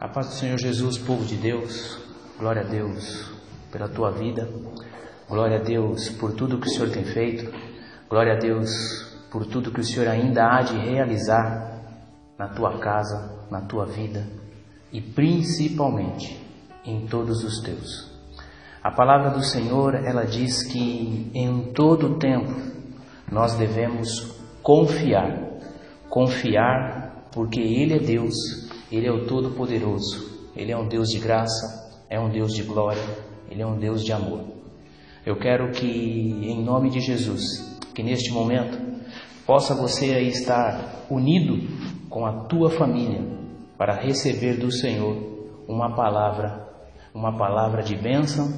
A paz do Senhor Jesus, povo de Deus, glória a Deus pela tua vida, glória a Deus por tudo que o Senhor tem feito, glória a Deus por tudo que o Senhor ainda há de realizar na tua casa, na tua vida e principalmente em todos os teus. A palavra do Senhor, ela diz que em todo tempo nós devemos confiar, confiar porque Ele é Deus ele é o Todo-Poderoso. Ele é um Deus de graça, é um Deus de glória, Ele é um Deus de amor. Eu quero que, em nome de Jesus, que neste momento possa você aí estar unido com a tua família para receber do Senhor uma palavra, uma palavra de bênção,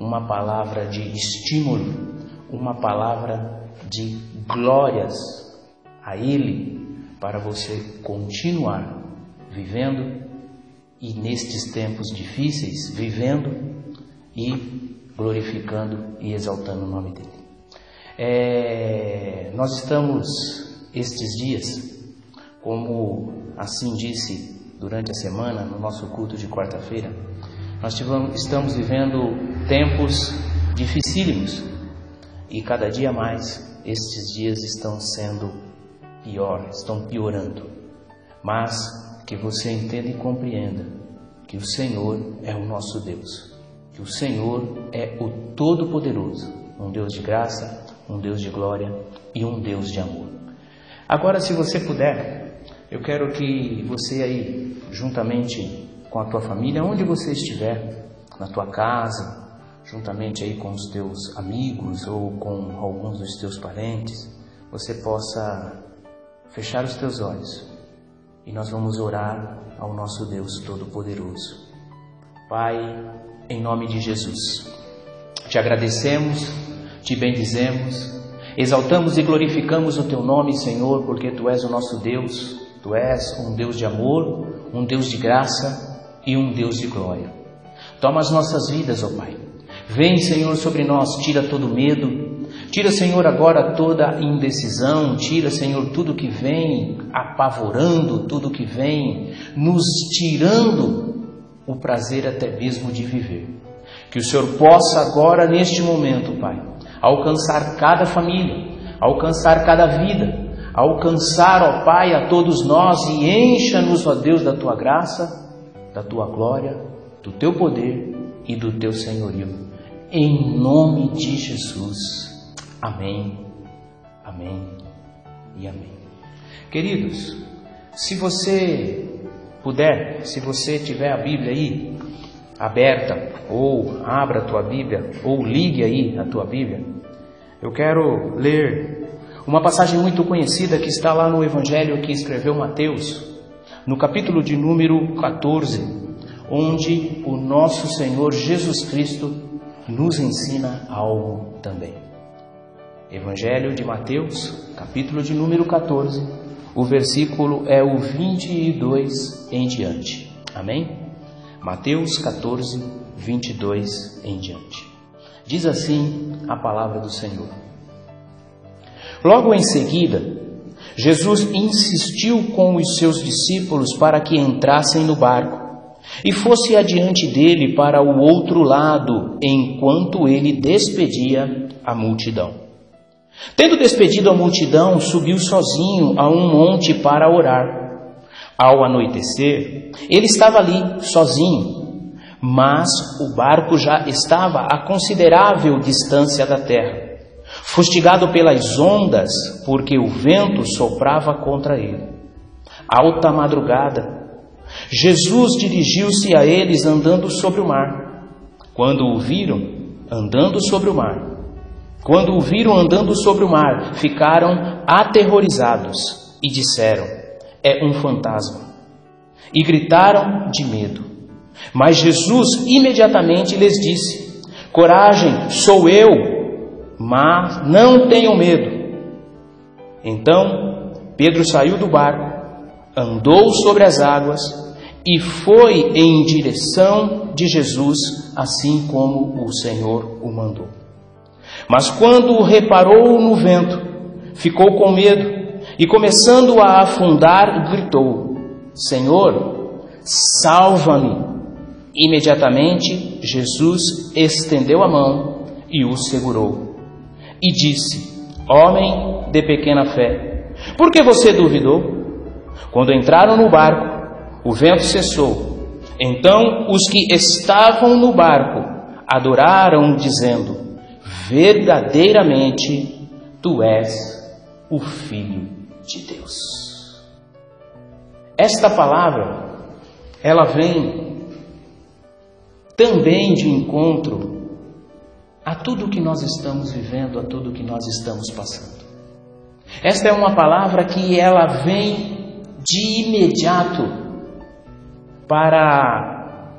uma palavra de estímulo, uma palavra de glórias a Ele para você continuar vivendo e nestes tempos difíceis, vivendo e glorificando e exaltando o nome dele. É, nós estamos estes dias, como assim disse durante a semana, no nosso culto de quarta-feira, nós estamos vivendo tempos dificílimos e cada dia mais estes dias estão sendo pior, estão piorando. Mas que você entenda e compreenda que o Senhor é o nosso Deus, que o Senhor é o Todo-Poderoso, um Deus de graça, um Deus de glória e um Deus de amor. Agora, se você puder, eu quero que você aí, juntamente com a tua família, onde você estiver, na tua casa, juntamente aí com os teus amigos ou com alguns dos teus parentes, você possa fechar os teus olhos e nós vamos orar ao nosso Deus Todo-Poderoso. Pai, em nome de Jesus, te agradecemos, te bendizemos, exaltamos e glorificamos o teu nome, Senhor, porque tu és o nosso Deus, tu és um Deus de amor, um Deus de graça e um Deus de glória. Toma as nossas vidas, ó Pai. Vem, Senhor, sobre nós, tira todo medo, Tira, Senhor, agora toda indecisão, tira, Senhor, tudo que vem apavorando, tudo que vem nos tirando o prazer até mesmo de viver. Que o Senhor possa agora, neste momento, Pai, alcançar cada família, alcançar cada vida, alcançar, ó Pai, a todos nós e encha-nos, ó Deus, da tua graça, da tua glória, do teu poder e do teu senhorio. Em nome de Jesus. Amém, amém e amém. Queridos, se você puder, se você tiver a Bíblia aí aberta, ou abra a tua Bíblia, ou ligue aí a tua Bíblia, eu quero ler uma passagem muito conhecida que está lá no Evangelho que escreveu Mateus, no capítulo de número 14, onde o nosso Senhor Jesus Cristo nos ensina algo também. Evangelho de Mateus, capítulo de número 14, o versículo é o 22 em diante. Amém? Mateus 14, 22 em diante. Diz assim a palavra do Senhor. Logo em seguida, Jesus insistiu com os seus discípulos para que entrassem no barco e fosse adiante dele para o outro lado, enquanto ele despedia a multidão. Tendo despedido a multidão, subiu sozinho a um monte para orar. Ao anoitecer, ele estava ali sozinho, mas o barco já estava a considerável distância da terra, fustigado pelas ondas, porque o vento soprava contra ele. Alta madrugada, Jesus dirigiu-se a eles andando sobre o mar. Quando o viram andando sobre o mar, quando o viram andando sobre o mar, ficaram aterrorizados e disseram: É um fantasma. E gritaram de medo. Mas Jesus imediatamente lhes disse: Coragem, sou eu, mas não tenham medo. Então Pedro saiu do barco, andou sobre as águas e foi em direção de Jesus, assim como o Senhor o mandou. Mas quando reparou no vento, ficou com medo e, começando a afundar, gritou: Senhor, salva-me. Imediatamente Jesus estendeu a mão e o segurou. E disse: Homem de pequena fé, por que você duvidou? Quando entraram no barco, o vento cessou. Então os que estavam no barco adoraram, dizendo: Verdadeiramente tu és o Filho de Deus. Esta palavra, ela vem também de encontro a tudo que nós estamos vivendo, a tudo que nós estamos passando. Esta é uma palavra que ela vem de imediato para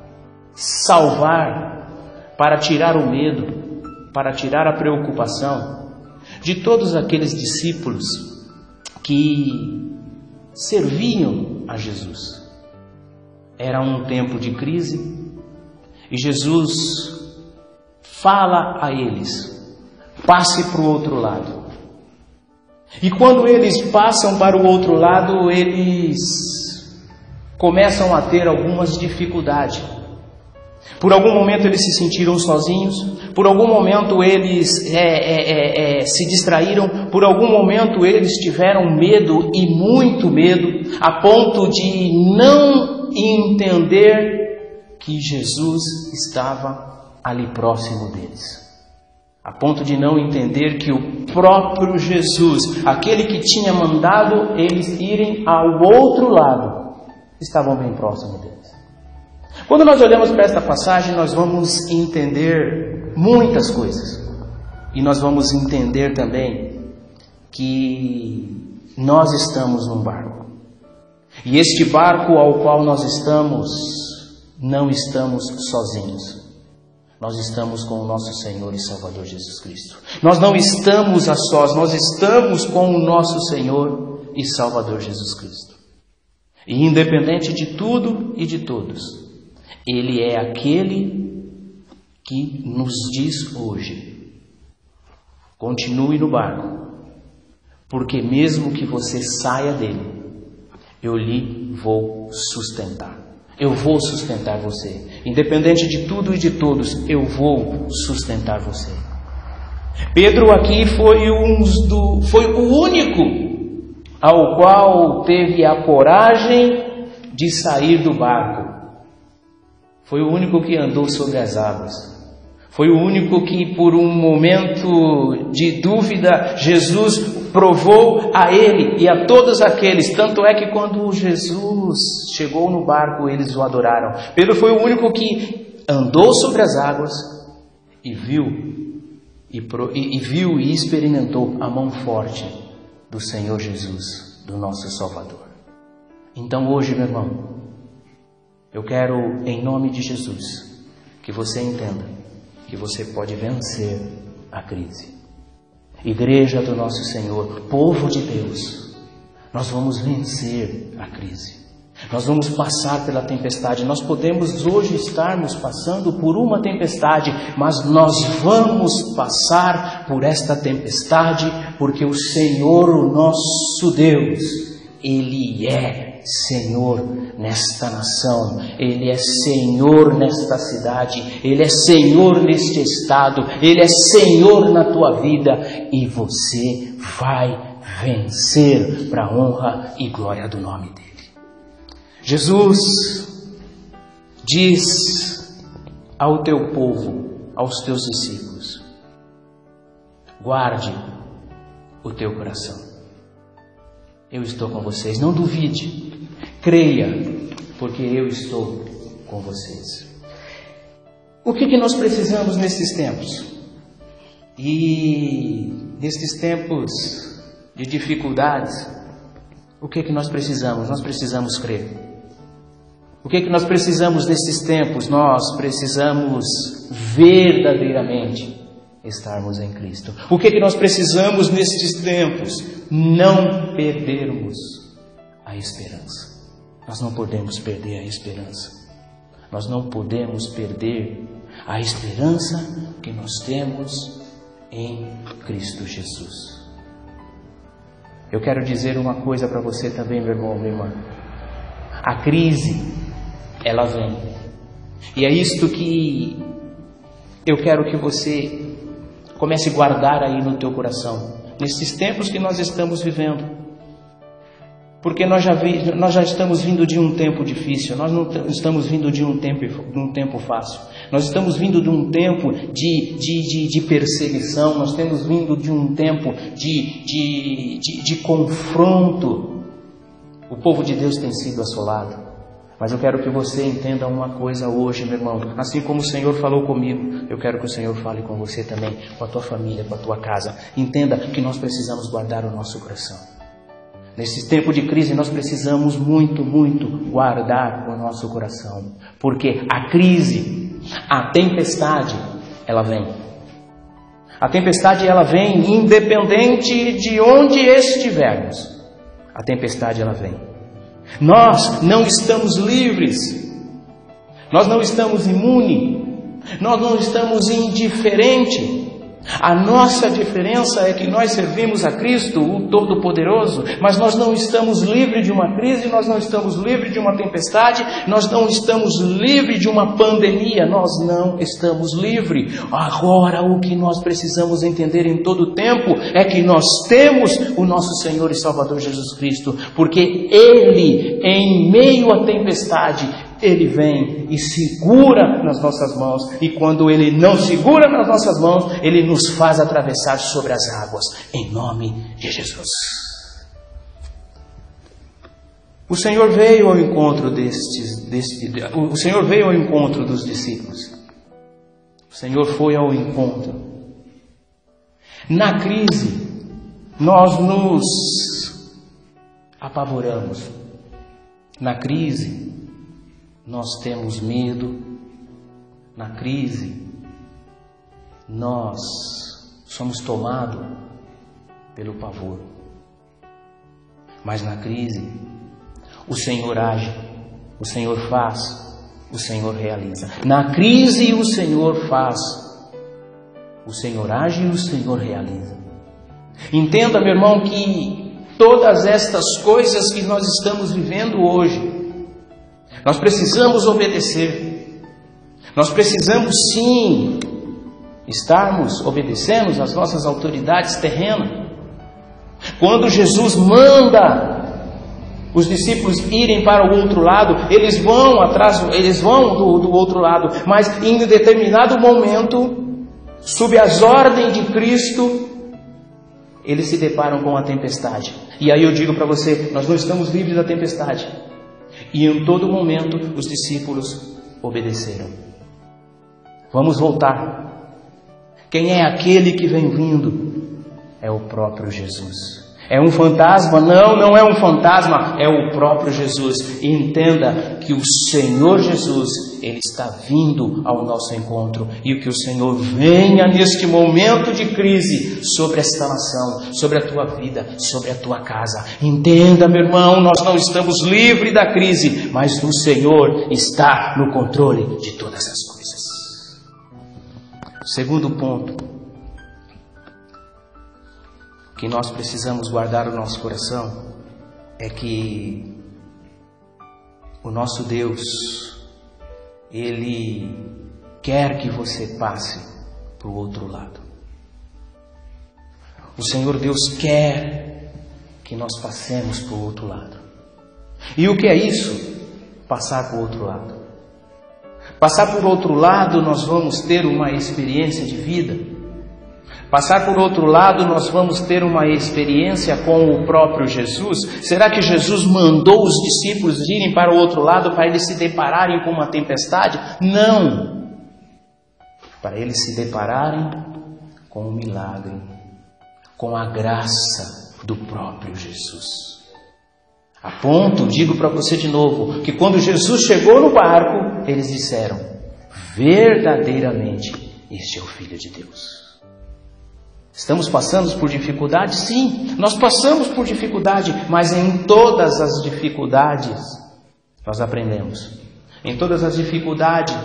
salvar, para tirar o medo, para tirar a preocupação de todos aqueles discípulos que serviam a Jesus. Era um tempo de crise e Jesus fala a eles: passe para o outro lado. E quando eles passam para o outro lado, eles começam a ter algumas dificuldades. Por algum momento eles se sentiram sozinhos, por algum momento eles é, é, é, é, se distraíram, por algum momento eles tiveram medo e muito medo, a ponto de não entender que Jesus estava ali próximo deles. A ponto de não entender que o próprio Jesus, aquele que tinha mandado eles irem ao outro lado, estavam bem próximo deles. Quando nós olhamos para esta passagem, nós vamos entender muitas coisas. E nós vamos entender também que nós estamos num barco. E este barco ao qual nós estamos, não estamos sozinhos. Nós estamos com o nosso Senhor e Salvador Jesus Cristo. Nós não estamos a sós, nós estamos com o nosso Senhor e Salvador Jesus Cristo. E independente de tudo e de todos, ele é aquele que nos diz hoje: continue no barco, porque mesmo que você saia dele, eu lhe vou sustentar. Eu vou sustentar você. Independente de tudo e de todos, eu vou sustentar você. Pedro aqui foi, do, foi o único ao qual teve a coragem de sair do barco foi o único que andou sobre as águas. Foi o único que, por um momento de dúvida, Jesus provou a ele e a todos aqueles. Tanto é que quando Jesus chegou no barco, eles o adoraram. Pedro foi o único que andou sobre as águas e viu e, e, viu e experimentou a mão forte do Senhor Jesus, do nosso Salvador. Então hoje, meu irmão, eu quero, em nome de Jesus, que você entenda que você pode vencer a crise. Igreja do nosso Senhor, povo de Deus, nós vamos vencer a crise. Nós vamos passar pela tempestade. Nós podemos hoje estarmos passando por uma tempestade, mas nós vamos passar por esta tempestade porque o Senhor, o nosso Deus, Ele é Senhor nesta nação, Ele é Senhor nesta cidade, Ele é Senhor neste estado, Ele é Senhor na tua vida e você vai vencer para a honra e glória do nome dEle. Jesus diz ao teu povo, aos teus discípulos: guarde o teu coração. Eu estou com vocês, não duvide. Creia, porque eu estou com vocês. O que, que nós precisamos nesses tempos? E nesses tempos de dificuldades, o que, que nós precisamos? Nós precisamos crer. O que, que nós precisamos nesses tempos? Nós precisamos verdadeiramente estarmos em Cristo. O que, que nós precisamos nesses tempos? Não perdermos a esperança. Nós não podemos perder a esperança. Nós não podemos perder a esperança que nós temos em Cristo Jesus. Eu quero dizer uma coisa para você também, meu irmão, minha irmã. A crise, ela vem. E é isto que eu quero que você comece a guardar aí no teu coração, nesses tempos que nós estamos vivendo. Porque nós já, vi, nós já estamos vindo de um tempo difícil, nós não estamos vindo de um tempo, de um tempo fácil. Nós estamos vindo de um tempo de, de, de, de perseguição, nós temos vindo de um tempo de, de, de, de confronto. O povo de Deus tem sido assolado. Mas eu quero que você entenda uma coisa hoje, meu irmão. Assim como o Senhor falou comigo, eu quero que o Senhor fale com você também, com a tua família, com a tua casa. Entenda que nós precisamos guardar o nosso coração. Nesse tempo de crise, nós precisamos muito, muito guardar o nosso coração. Porque a crise, a tempestade, ela vem. A tempestade, ela vem independente de onde estivermos. A tempestade, ela vem. Nós não estamos livres, nós não estamos imunes, nós não estamos indiferentes. A nossa diferença é que nós servimos a Cristo, o Todo-Poderoso, mas nós não estamos livres de uma crise, nós não estamos livres de uma tempestade, nós não estamos livres de uma pandemia, nós não estamos livres. Agora, o que nós precisamos entender em todo o tempo é que nós temos o nosso Senhor e Salvador Jesus Cristo, porque Ele, em meio à tempestade, ele vem e segura nas nossas mãos, e quando Ele não segura nas nossas mãos, Ele nos faz atravessar sobre as águas, em nome de Jesus. O Senhor veio ao encontro destes, deste, o Senhor veio ao encontro dos discípulos. O Senhor foi ao encontro. Na crise, nós nos apavoramos. Na crise, nós temos medo, na crise, nós somos tomados pelo pavor. Mas na crise, o Senhor age, o Senhor faz, o Senhor realiza. Na crise, o Senhor faz, o Senhor age e o Senhor realiza. Entenda, meu irmão, que todas estas coisas que nós estamos vivendo hoje, nós precisamos obedecer. Nós precisamos sim estarmos obedecendo às nossas autoridades terrenas. Quando Jesus manda os discípulos irem para o outro lado, eles vão atrás, eles vão do, do outro lado, mas em determinado momento, sob as ordens de Cristo, eles se deparam com a tempestade. E aí eu digo para você, nós não estamos livres da tempestade. E em todo momento os discípulos obedeceram. Vamos voltar. Quem é aquele que vem vindo? É o próprio Jesus. É um fantasma? Não, não é um fantasma, é o próprio Jesus. E entenda que o Senhor Jesus, Ele está vindo ao nosso encontro. E que o Senhor venha neste momento de crise sobre esta nação, sobre a tua vida, sobre a tua casa. Entenda, meu irmão, nós não estamos livres da crise, mas o Senhor está no controle de todas as coisas. Segundo ponto que nós precisamos guardar o nosso coração é que o nosso Deus, Ele quer que você passe para o outro lado. O Senhor Deus quer que nós passemos para o outro lado. E o que é isso? Passar para o outro lado. Passar por outro lado, nós vamos ter uma experiência de vida Passar por outro lado, nós vamos ter uma experiência com o próprio Jesus. Será que Jesus mandou os discípulos irem para o outro lado para eles se depararem com uma tempestade? Não! Para eles se depararem com o milagre, com a graça do próprio Jesus. A ponto, digo para você de novo, que quando Jesus chegou no barco, eles disseram: verdadeiramente, este é o Filho de Deus. Estamos passando por dificuldade? Sim, nós passamos por dificuldade, mas em todas as dificuldades nós aprendemos. Em todas as dificuldades,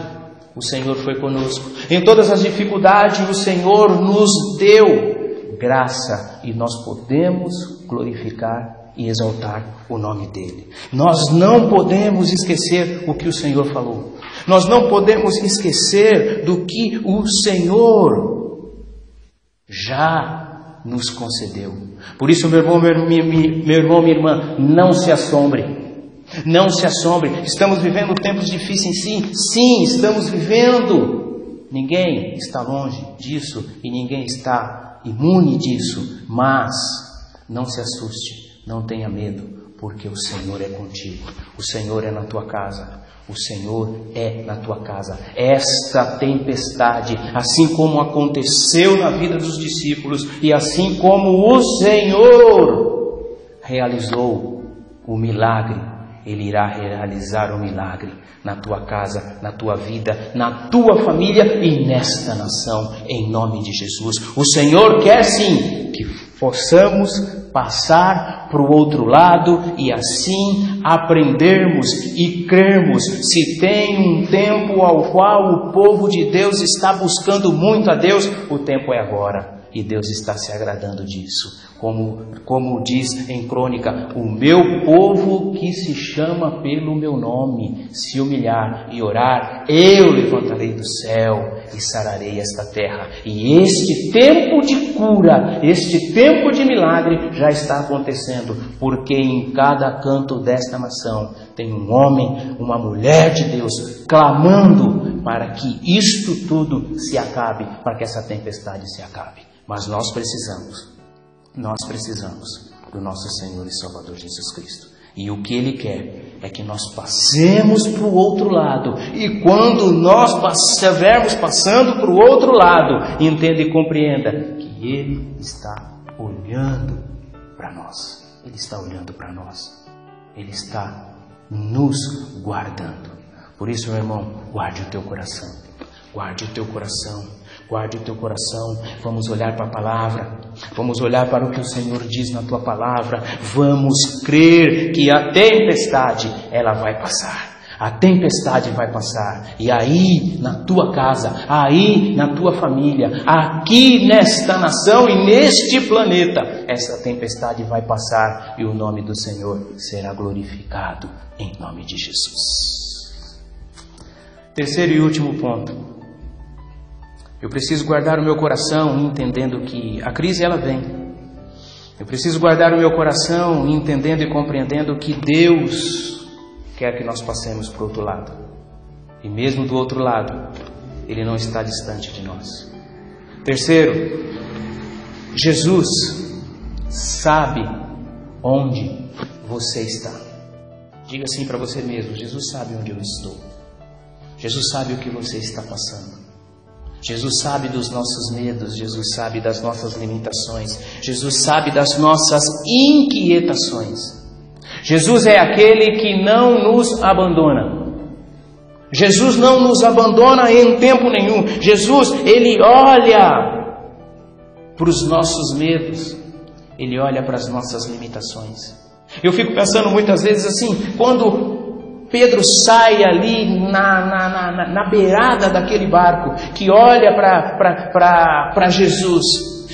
o Senhor foi conosco. Em todas as dificuldades, o Senhor nos deu graça e nós podemos glorificar e exaltar o nome dele. Nós não podemos esquecer o que o Senhor falou. Nós não podemos esquecer do que o Senhor já nos concedeu. Por isso, meu irmão, meu, meu, irmão, minha irmã, não se assombre. Não se assombre. Estamos vivendo tempos difíceis, sim. Sim, estamos vivendo. Ninguém está longe disso e ninguém está imune disso. Mas não se assuste, não tenha medo, porque o Senhor é contigo. O Senhor é na tua casa. O Senhor é na tua casa. Esta tempestade, assim como aconteceu na vida dos discípulos e assim como o Senhor realizou o milagre, Ele irá realizar o milagre na tua casa, na tua vida, na tua família e nesta nação, em nome de Jesus. O Senhor quer sim que possamos passar para o outro lado e assim aprendermos e crermos. Se tem um tempo ao qual o povo de Deus está buscando muito a Deus, o tempo é agora. E Deus está se agradando disso. Como, como diz em crônica, o meu povo que se chama pelo meu nome, se humilhar e orar, eu levantarei do céu e sararei esta terra. E este tempo de cura, este tempo de milagre já está acontecendo, porque em cada canto desta nação tem um homem, uma mulher de Deus clamando para que isto tudo se acabe, para que essa tempestade se acabe. Mas nós precisamos, nós precisamos do nosso Senhor e Salvador Jesus Cristo. E o que Ele quer é que nós passemos para o outro lado. E quando nós estivermos passando para o outro lado, entenda e compreenda que Ele está olhando para nós. Ele está olhando para nós. Ele está nos guardando. Por isso, meu irmão, guarde o teu coração. Guarde o teu coração Guarde o teu coração, vamos olhar para a palavra, vamos olhar para o que o Senhor diz na tua palavra, vamos crer que a tempestade ela vai passar. A tempestade vai passar, e aí na tua casa, aí na tua família, aqui nesta nação e neste planeta, essa tempestade vai passar e o nome do Senhor será glorificado em nome de Jesus. Terceiro e último ponto. Eu preciso guardar o meu coração entendendo que a crise ela vem. Eu preciso guardar o meu coração entendendo e compreendendo que Deus quer que nós passemos para o outro lado. E mesmo do outro lado, Ele não está distante de nós. Terceiro, Jesus sabe onde você está. Diga assim para você mesmo: Jesus sabe onde eu estou. Jesus sabe o que você está passando. Jesus sabe dos nossos medos, Jesus sabe das nossas limitações, Jesus sabe das nossas inquietações. Jesus é aquele que não nos abandona. Jesus não nos abandona em tempo nenhum. Jesus, ele olha para os nossos medos, ele olha para as nossas limitações. Eu fico pensando muitas vezes assim, quando Pedro sai ali na, na, na, na beirada daquele barco, que olha para Jesus.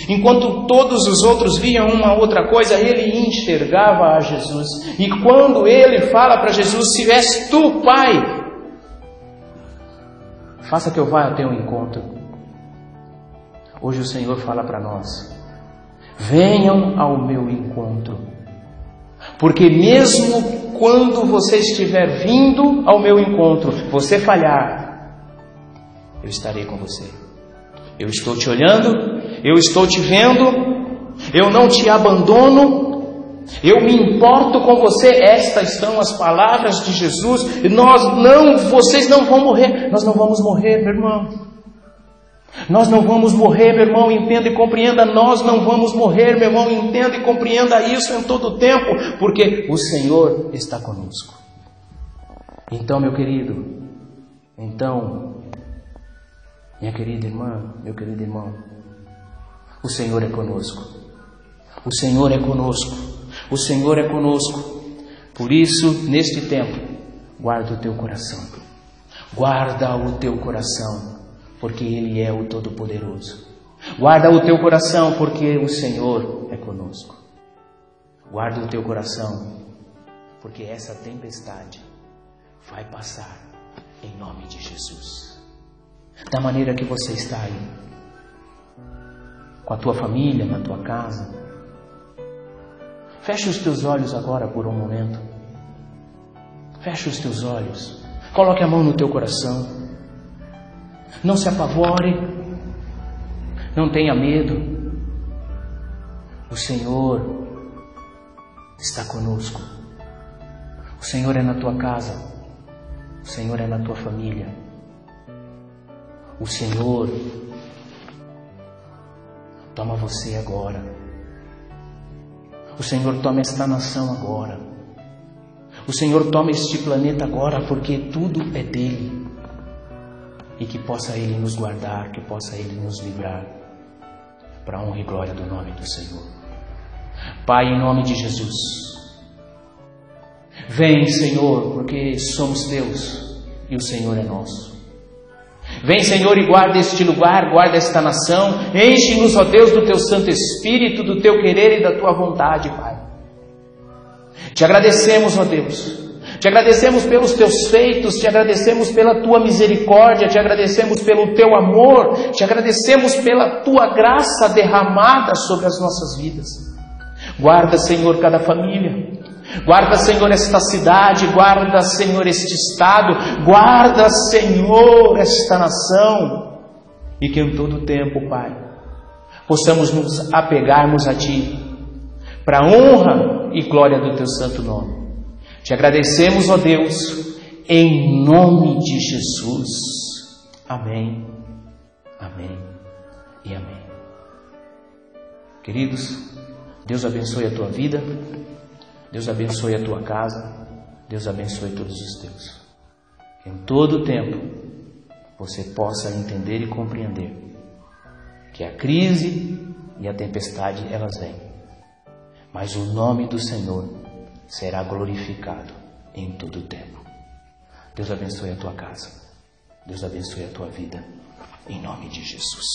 Enquanto todos os outros viam uma outra coisa, ele enxergava a Jesus. E quando ele fala para Jesus: Se és tu, Pai, faça que eu vá ao teu encontro. Hoje o Senhor fala para nós: Venham ao meu encontro. Porque mesmo quando você estiver vindo ao meu encontro, você falhar, eu estarei com você. Eu estou te olhando, eu estou te vendo, eu não te abandono, eu me importo com você. Estas são as palavras de Jesus. Nós não, vocês não vão morrer, nós não vamos morrer, meu irmão. Nós não vamos morrer, meu irmão, entenda e compreenda. Nós não vamos morrer, meu irmão, entenda e compreenda isso em todo o tempo, porque o Senhor está conosco. Então, meu querido, então, minha querida irmã, meu querido irmão, o Senhor é conosco. O Senhor é conosco. O Senhor é conosco. Por isso, neste tempo, guarda o teu coração. Guarda o teu coração porque Ele é o Todo-Poderoso. Guarda o teu coração, porque o Senhor é conosco. Guarda o teu coração, porque essa tempestade vai passar em nome de Jesus. Da maneira que você está aí, com a tua família, na tua casa. Feche os teus olhos agora por um momento. Feche os teus olhos. Coloque a mão no teu coração. Não se apavore. Não tenha medo. O Senhor está conosco. O Senhor é na tua casa. O Senhor é na tua família. O Senhor toma você agora. O Senhor toma esta nação agora. O Senhor toma este planeta agora, porque tudo é dele. E que possa Ele nos guardar, que possa Ele nos livrar, para a honra e glória do nome do Senhor. Pai, em nome de Jesus, vem, Senhor, porque somos Deus e o Senhor é nosso. Vem, Senhor, e guarda este lugar, guarda esta nação, enche-nos, ó Deus, do teu Santo Espírito, do teu querer e da tua vontade, Pai. Te agradecemos, ó Deus. Te agradecemos pelos teus feitos, te agradecemos pela tua misericórdia, te agradecemos pelo teu amor, te agradecemos pela tua graça derramada sobre as nossas vidas. Guarda, Senhor, cada família. Guarda, Senhor, esta cidade. Guarda, Senhor, este estado. Guarda, Senhor, esta nação. E que em todo tempo, Pai, possamos nos apegarmos a Ti, para a honra e glória do Teu santo nome. Te agradecemos, ó Deus, em nome de Jesus. Amém, amém e amém. Queridos, Deus abençoe a tua vida, Deus abençoe a tua casa, Deus abençoe todos os teus. Em todo o tempo você possa entender e compreender que a crise e a tempestade elas vêm, mas o nome do Senhor será glorificado em todo o tempo. Deus abençoe a tua casa, Deus abençoe a tua vida, em nome de Jesus.